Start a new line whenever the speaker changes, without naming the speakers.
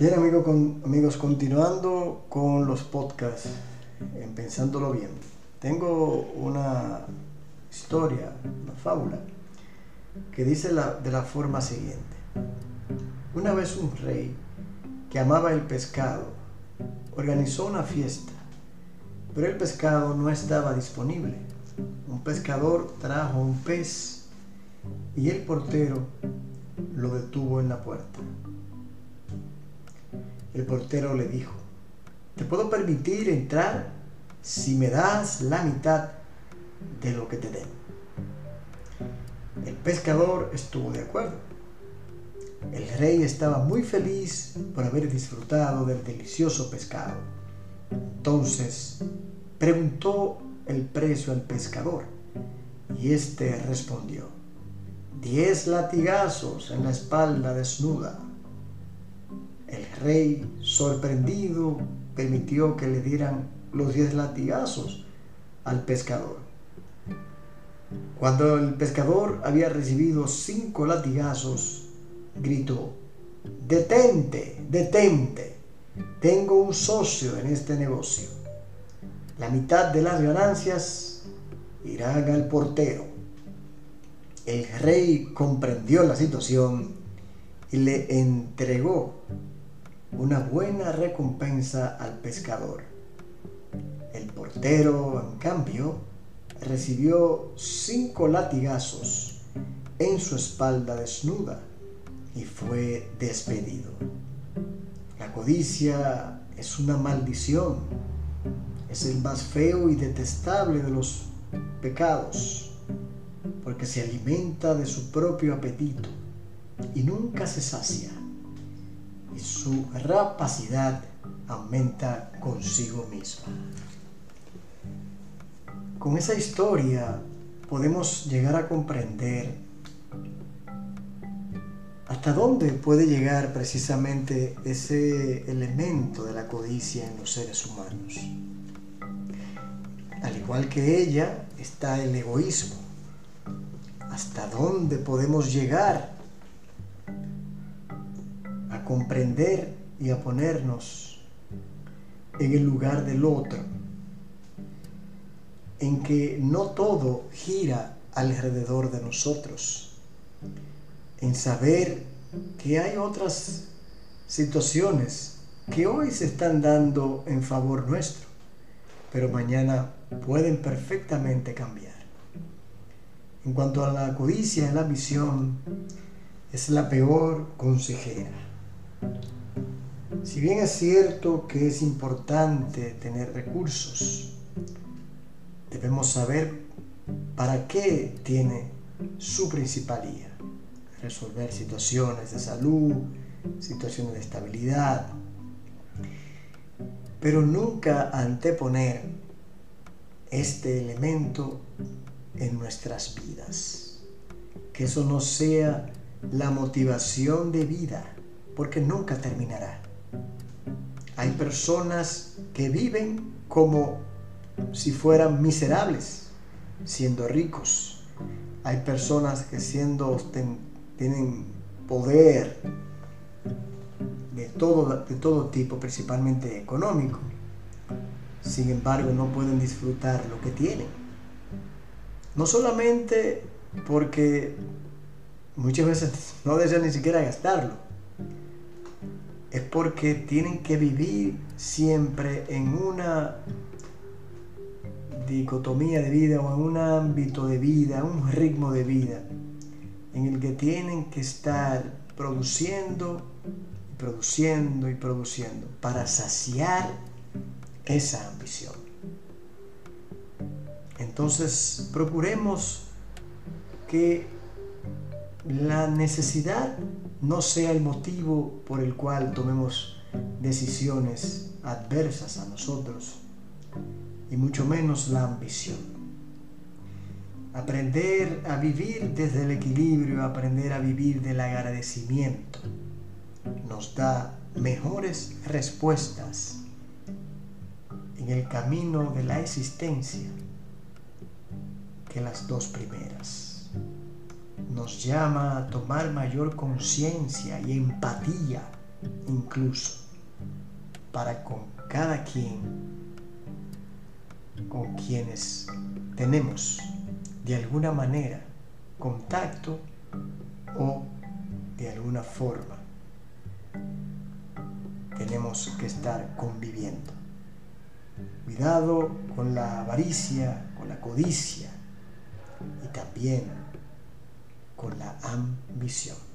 Bien amigos, continuando con los podcasts, en Pensándolo Bien, tengo una historia, una fábula, que dice de la forma siguiente. Una vez un rey que amaba el pescado organizó una fiesta, pero el pescado no estaba disponible. Un pescador trajo un pez y el portero lo detuvo en la puerta. El portero le dijo, te puedo permitir entrar si me das la mitad de lo que te den. El pescador estuvo de acuerdo. El rey estaba muy feliz por haber disfrutado del delicioso pescado. Entonces preguntó el precio al pescador y éste respondió, diez latigazos en la espalda desnuda. El rey, sorprendido, permitió que le dieran los diez latigazos al pescador. Cuando el pescador había recibido cinco latigazos, gritó, detente, detente, tengo un socio en este negocio. La mitad de las ganancias irán al portero. El rey comprendió la situación y le entregó una buena recompensa al pescador. El portero, en cambio, recibió cinco latigazos en su espalda desnuda y fue despedido. La codicia es una maldición, es el más feo y detestable de los pecados, porque se alimenta de su propio apetito y nunca se sacia, y su rapacidad aumenta consigo misma. Con esa historia podemos llegar a comprender hasta dónde puede llegar precisamente ese elemento de la codicia en los seres humanos. Al igual que ella está el egoísmo. ¿Hasta dónde podemos llegar comprender y a ponernos en el lugar del otro? En que no todo gira alrededor de nosotros. En saber que hay otras situaciones que hoy se están dando en favor nuestro, pero mañana pueden perfectamente cambiar. En cuanto a la codicia, la ambición es la peor consejera. Si bien es cierto que es importante tener recursos, debemos saber para qué tiene su principalía. Resolver situaciones de salud, situaciones de estabilidad, pero nunca anteponer este elemento en nuestras vidas. Que eso no sea la motivación de vida, porque nunca terminará. Hay personas que viven como si fueran miserables, siendo ricos. Hay personas que siendo tienen poder de todo, de todo tipo, principalmente económico, sin embargo no pueden disfrutar lo que tienen. No solamente porque muchas veces no desean ni siquiera gastarlo, es porque tienen que vivir siempre en una dicotomía de vida o en un ámbito de vida, un ritmo de vida, en el que tienen que estar produciendo, produciendo y produciendo para saciar esa ambición. Entonces, procuremos que la necesidad no sea el motivo por el cual tomemos decisiones adversas a nosotros, y mucho menos la ambición. Aprender a vivir desde el equilibrio, aprender a vivir del agradecimiento, nos da mejores respuestas en el camino de la existencia que las dos primeras. Nos llama a tomar mayor conciencia y empatía incluso para con cada quien con quienes tenemos de alguna manera contacto o de alguna forma tenemos que estar conviviendo. Cuidado con la avaricia, con la codicia y también con la ambición.